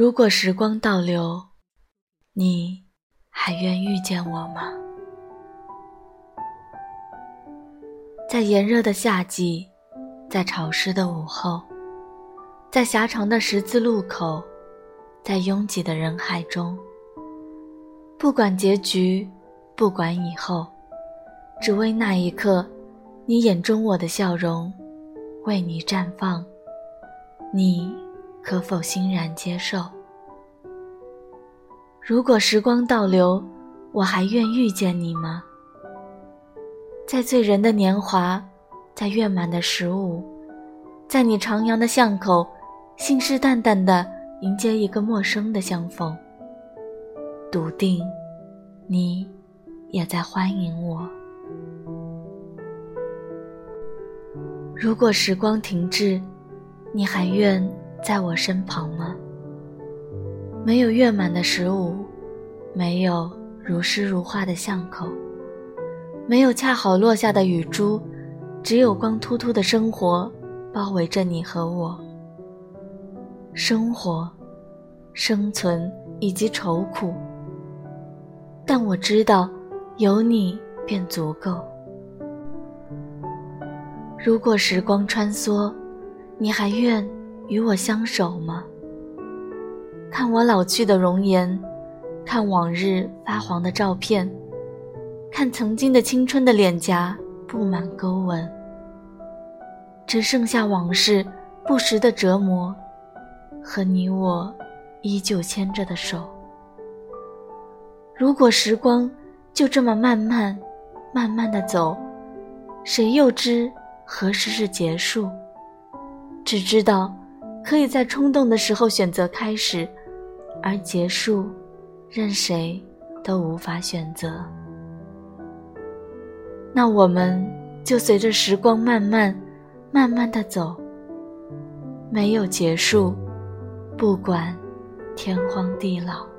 如果时光倒流，你还愿遇见我吗？在炎热的夏季，在潮湿的午后，在狭长的十字路口，在拥挤的人海中，不管结局，不管以后，只为那一刻，你眼中我的笑容，为你绽放，你。可否欣然接受？如果时光倒流，我还愿遇见你吗？在醉人的年华，在月满的十五，在你徜徉的巷口，信誓旦旦地迎接一个陌生的相逢，笃定，你也在欢迎我。如果时光停滞，你还愿？在我身旁吗？没有月满的十五，没有如诗如画的巷口，没有恰好落下的雨珠，只有光秃秃的生活包围着你和我。生活、生存以及愁苦，但我知道，有你便足够。如果时光穿梭，你还愿？与我相守吗？看我老去的容颜，看往日发黄的照片，看曾经的青春的脸颊布满沟纹，只剩下往事不时的折磨，和你我依旧牵着的手。如果时光就这么慢慢、慢慢的走，谁又知何时是结束？只知道。可以在冲动的时候选择开始，而结束，任谁都无法选择。那我们就随着时光慢慢、慢慢的走，没有结束，不管天荒地老。